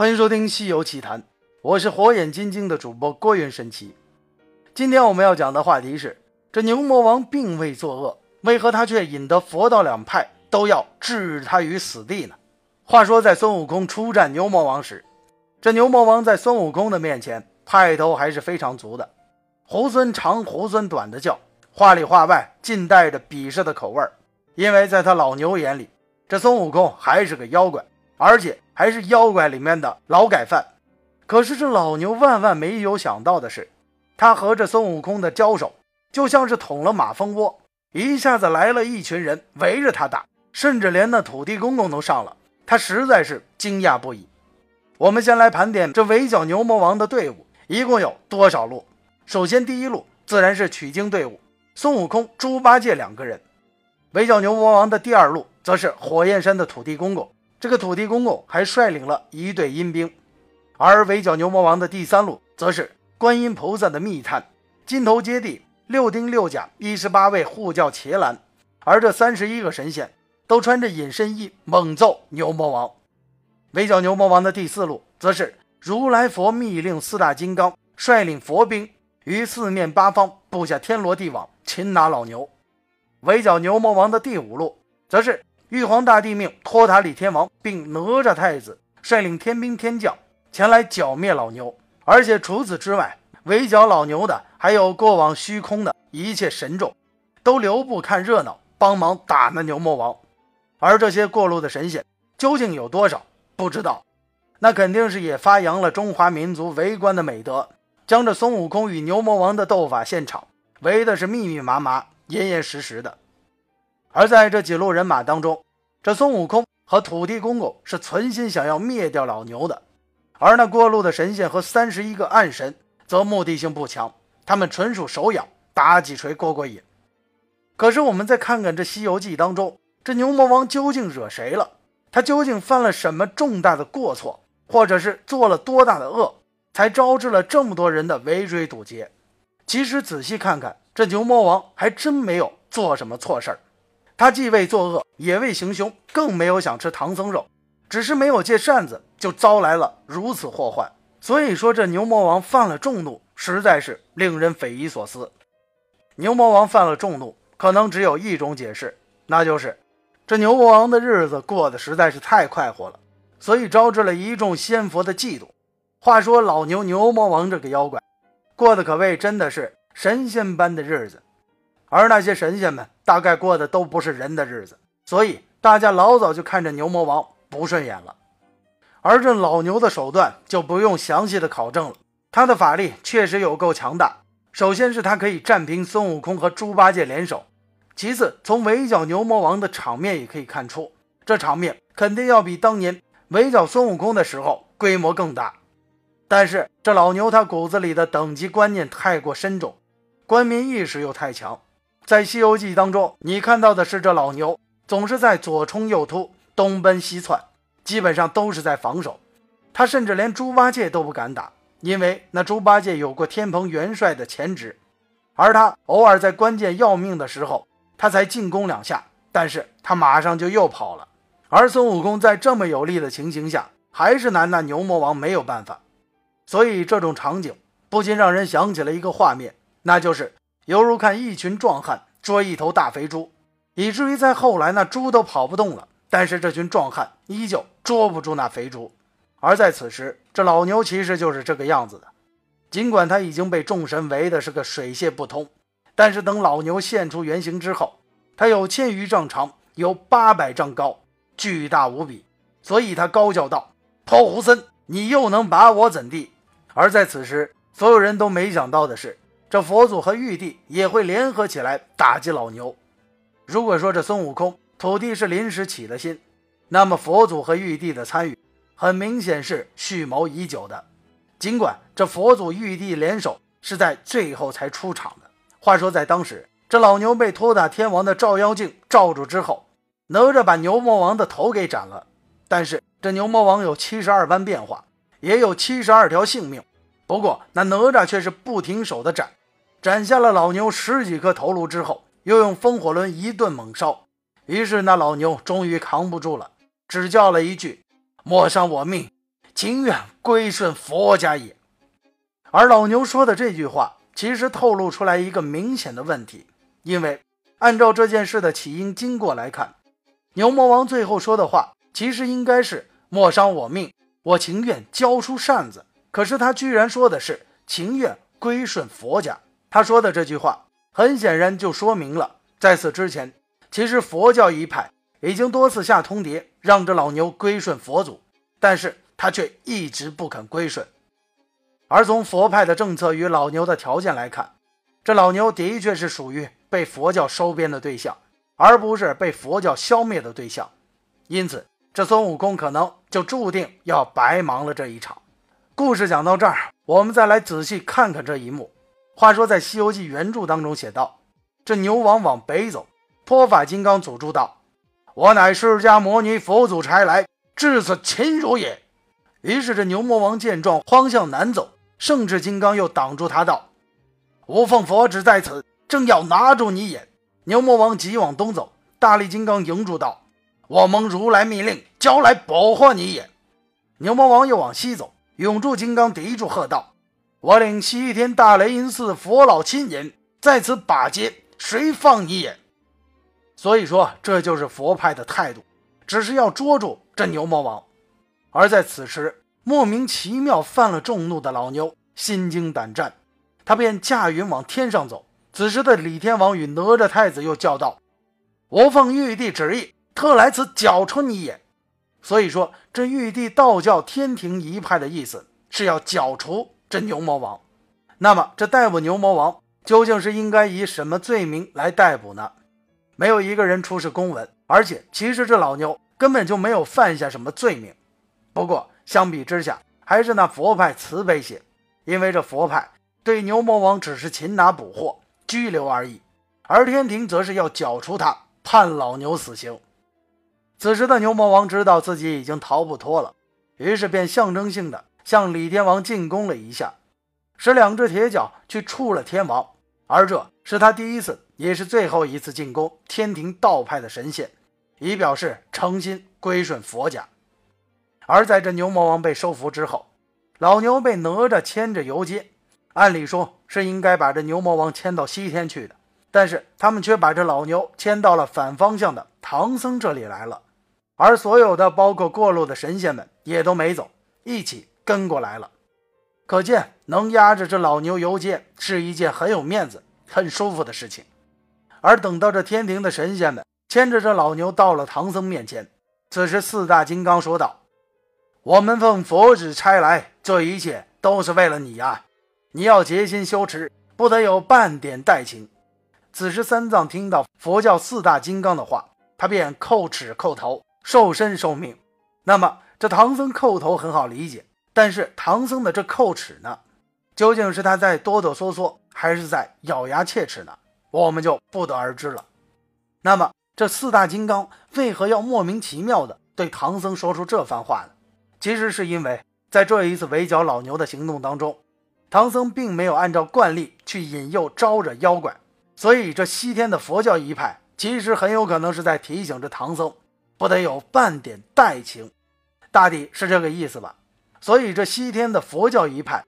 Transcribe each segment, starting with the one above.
欢迎收听《西游奇谈》，我是火眼金睛的主播郭云神奇。今天我们要讲的话题是：这牛魔王并未作恶，为何他却引得佛道两派都要置他于死地呢？话说，在孙悟空出战牛魔王时，这牛魔王在孙悟空的面前派头还是非常足的，猢狲长猢狲短的叫，话里话外尽带着鄙视的口味儿。因为在他老牛眼里，这孙悟空还是个妖怪，而且还是妖怪里面的劳改犯。可是这老牛万万没有想到的是，他和这孙悟空的交手，就像是捅了马蜂窝，一下子来了一群人围着他打，甚至连那土地公公都上了。他实在是惊讶不已。我们先来盘点这围剿牛魔王的队伍一共有多少路。首先，第一路自然是取经队伍，孙悟空、猪八戒两个人。围剿牛魔王的第二路，则是火焰山的土地公公。这个土地公公还率领了一队阴兵。而围剿牛魔王的第三路，则是观音菩萨的密探，金头接地，六丁六甲，一十八位护教伽蓝。而这三十一个神仙都穿着隐身衣，猛揍牛魔王。围剿牛魔王的第四路，则是如来佛密令四大金刚率领佛兵于四面八方布下天罗地网，擒拿老牛。围剿牛魔王的第五路，则是玉皇大帝命托塔李天王并哪吒太子率领天兵天将前来剿灭老牛。而且除此之外，围剿老牛的还有过往虚空的一切神众，都留步看热闹，帮忙打那牛魔王。而这些过路的神仙究竟有多少，不知道。那肯定是也发扬了中华民族围观的美德，将这孙悟空与牛魔王的斗法现场围的是密密麻麻。严严实实的，而在这几路人马当中，这孙悟空和土地公公是存心想要灭掉老牛的，而那过路的神仙和三十一个暗神则目的性不强，他们纯属手痒，打几锤过过瘾。可是我们再看看这《西游记》当中，这牛魔王究竟惹谁了？他究竟犯了什么重大的过错，或者是做了多大的恶，才招致了这么多人的围追堵截？其实仔细看看。这牛魔王还真没有做什么错事儿，他既未作恶，也未行凶，更没有想吃唐僧肉，只是没有借扇子，就招来了如此祸患。所以说，这牛魔王犯了众怒，实在是令人匪夷所思。牛魔王犯了众怒，可能只有一种解释，那就是这牛魔王的日子过得实在是太快活了，所以招致了一众仙佛的嫉妒。话说老牛牛魔王这个妖怪，过得可谓真的是。神仙般的日子，而那些神仙们大概过的都不是人的日子，所以大家老早就看着牛魔王不顺眼了。而这老牛的手段就不用详细的考证了，他的法力确实有够强大。首先是他可以战平孙悟空和猪八戒联手，其次从围剿牛魔王的场面也可以看出，这场面肯定要比当年围剿孙悟空的时候规模更大。但是这老牛他骨子里的等级观念太过深重。官民意识又太强，在《西游记》当中，你看到的是这老牛总是在左冲右突、东奔西窜，基本上都是在防守。他甚至连猪八戒都不敢打，因为那猪八戒有过天蓬元帅的前职，而他偶尔在关键要命的时候，他才进攻两下，但是他马上就又跑了。而孙悟空在这么有利的情形下，还是拿那牛魔王没有办法。所以这种场景不禁让人想起了一个画面。那就是犹如看一群壮汉捉一头大肥猪，以至于在后来那猪都跑不动了，但是这群壮汉依旧捉不住那肥猪。而在此时，这老牛其实就是这个样子的。尽管他已经被众神围的是个水泄不通，但是等老牛现出原形之后，他有千余丈长，有八百丈高，巨大无比。所以他高叫道：“泼猢狲，你又能把我怎地？”而在此时，所有人都没想到的是。这佛祖和玉帝也会联合起来打击老牛。如果说这孙悟空土地是临时起的心，那么佛祖和玉帝的参与很明显是蓄谋已久的。尽管这佛祖玉帝联手是在最后才出场的。话说在当时，这老牛被托塔天王的照妖镜罩住之后，哪吒把牛魔王的头给斩了。但是这牛魔王有七十二般变化，也有七十二条性命。不过那哪吒却是不停手的斩。斩下了老牛十几颗头颅之后，又用风火轮一顿猛烧，于是那老牛终于扛不住了，只叫了一句：“莫伤我命，情愿归顺佛家也。而老牛说的这句话，其实透露出来一个明显的问题，因为按照这件事的起因经过来看，牛魔王最后说的话，其实应该是莫伤我命，我情愿交出扇子。可是他居然说的是情愿归顺佛家。他说的这句话，很显然就说明了，在此之前，其实佛教一派已经多次下通牒，让这老牛归顺佛祖，但是他却一直不肯归顺。而从佛派的政策与老牛的条件来看，这老牛的确是属于被佛教收编的对象，而不是被佛教消灭的对象。因此，这孙悟空可能就注定要白忙了这一场。故事讲到这儿，我们再来仔细看看这一幕。话说，在《西游记》原著当中写道：“这牛王往北走，泼法金刚阻住道：‘我乃释迦牟尼佛祖差来，至此擒汝也。’于是这牛魔王见状，慌向南走。”圣智金刚又挡住他道：“无凤佛旨在此，正要拿住你也。”牛魔王急往东走，大力金刚迎住道：“我蒙如来密令，交来保护你也。”牛魔王又往西走，永驻金刚抵住喝道：“我领西天大雷音寺佛老亲引，在此把劫，谁放你也？”所以说，这就是佛派的态度，只是要捉住这牛魔王。而在此时。莫名其妙犯了众怒的老牛心惊胆战，他便驾云往天上走。此时的李天王与哪吒太子又叫道：“我奉玉帝旨意，特来此剿除你也。”所以说，这玉帝道教天庭一派的意思是要剿除这牛魔王。那么，这逮捕牛魔王究竟是应该以什么罪名来逮捕呢？没有一个人出示公文，而且其实这老牛根本就没有犯下什么罪名。不过，相比之下，还是那佛派慈悲些，因为这佛派对牛魔王只是擒拿捕获、拘留而已，而天庭则是要剿除他，判老牛死刑。此时的牛魔王知道自己已经逃不脱了，于是便象征性的向李天王进攻了一下，使两只铁脚去触了天王，而这是他第一次，也是最后一次进攻天庭道派的神仙，以表示诚心归顺佛家。而在这牛魔王被收服之后，老牛被哪吒牵着游街。按理说是应该把这牛魔王牵到西天去的，但是他们却把这老牛牵到了反方向的唐僧这里来了。而所有的，包括过路的神仙们也都没走，一起跟过来了。可见能压着这老牛游街是一件很有面子、很舒服的事情。而等到这天庭的神仙们牵着这老牛到了唐僧面前，此时四大金刚说道。我们奉佛旨差来，这一切都是为了你呀！你要竭心修持，不得有半点怠情。此时三藏听到佛教四大金刚的话，他便叩齿叩头，受身受命。那么这唐僧叩头很好理解，但是唐僧的这叩齿呢，究竟是他在哆哆嗦嗦，还是在咬牙切齿呢？我们就不得而知了。那么这四大金刚为何要莫名其妙的对唐僧说出这番话呢？其实是因为在这一次围剿老牛的行动当中，唐僧并没有按照惯例去引诱招惹妖怪，所以这西天的佛教一派其实很有可能是在提醒着唐僧，不得有半点怠情，大抵是这个意思吧。所以这西天的佛教一派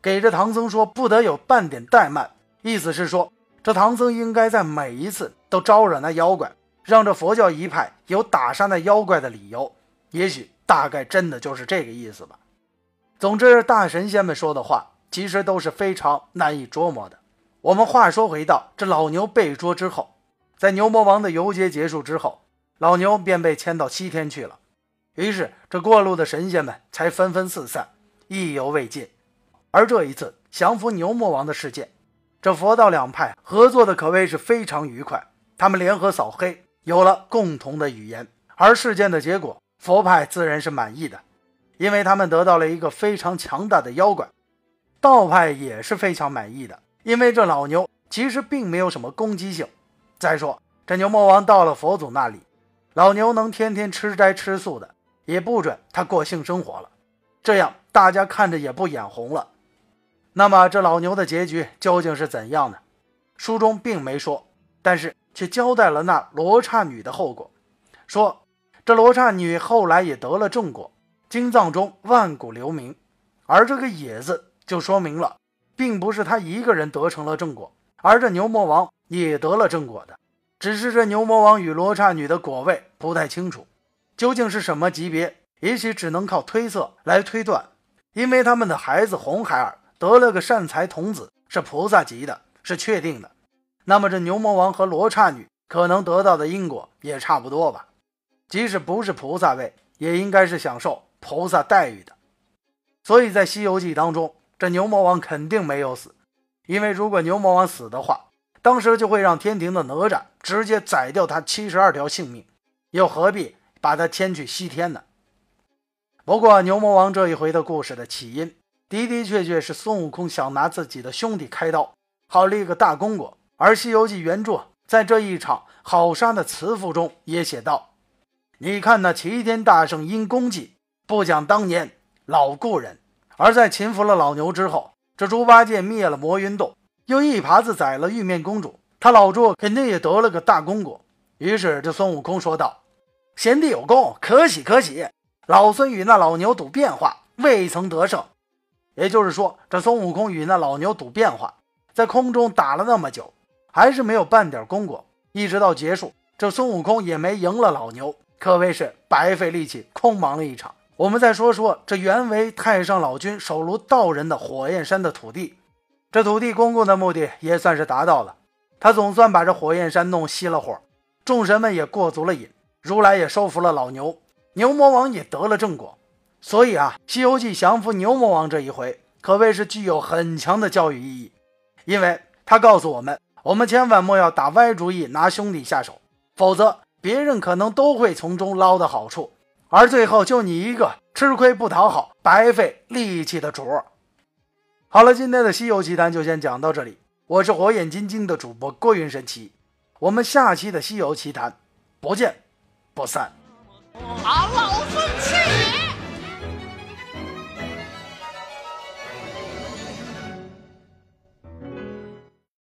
给这唐僧说不得有半点怠慢，意思是说这唐僧应该在每一次都招惹那妖怪，让这佛教一派有打杀那妖怪的理由，也许。大概真的就是这个意思吧。总之，大神仙们说的话其实都是非常难以捉摸的。我们话说回到这老牛被捉之后，在牛魔王的游街结束之后，老牛便被牵到西天去了。于是，这过路的神仙们才纷纷四散，意犹未尽。而这一次降服牛魔王的事件，这佛道两派合作的可谓是非常愉快。他们联合扫黑，有了共同的语言。而事件的结果。佛派自然是满意的，因为他们得到了一个非常强大的妖怪；道派也是非常满意的，因为这老牛其实并没有什么攻击性。再说，这牛魔王到了佛祖那里，老牛能天天吃斋吃素的，也不准他过性生活了，这样大家看着也不眼红了。那么，这老牛的结局究竟是怎样呢？书中并没说，但是却交代了那罗刹女的后果，说。这罗刹女后来也得了正果，经藏中万古留名，而这个“也”字就说明了，并不是他一个人得成了正果，而这牛魔王也得了正果的。只是这牛魔王与罗刹女的果位不太清楚，究竟是什么级别，也许只能靠推测来推断。因为他们的孩子红孩儿得了个善财童子，是菩萨级的，是确定的。那么这牛魔王和罗刹女可能得到的因果也差不多吧？即使不是菩萨位，也应该是享受菩萨待遇的。所以在《西游记》当中，这牛魔王肯定没有死，因为如果牛魔王死的话，当时就会让天庭的哪吒直接宰掉他七十二条性命，又何必把他牵去西天呢？不过牛魔王这一回的故事的起因的的确确是孙悟空想拿自己的兄弟开刀，好立个大功过。而《西游记》原著在这一场好杀的词赋中也写道：“你看那齐天大圣因功绩，不讲当年老故人。”而在擒服了老牛之后，这猪八戒灭了魔云洞。又一耙子宰了玉面公主，他老猪肯定也得了个大功果。于是这孙悟空说道：“贤弟有功，可喜可喜。老孙与那老牛赌变化，未曾得胜。”也就是说，这孙悟空与那老牛赌变化，在空中打了那么久，还是没有半点功果。一直到结束，这孙悟空也没赢了老牛，可谓是白费力气，空忙了一场。我们再说说这原为太上老君手炉道人的火焰山的土地。这土地公公的目的也算是达到了，他总算把这火焰山弄熄了火，众神们也过足了瘾，如来也收服了老牛，牛魔王也得了正果。所以啊，《西游记》降服牛魔王这一回可谓是具有很强的教育意义，因为他告诉我们，我们千万莫要打歪主意拿兄弟下手，否则别人可能都会从中捞到好处，而最后就你一个吃亏不讨好、白费力气的主儿。好了，今天的《西游奇谈》就先讲到这里。我是火眼金睛的主播郭云神奇，我们下期的《西游奇谈》不见不散。好了。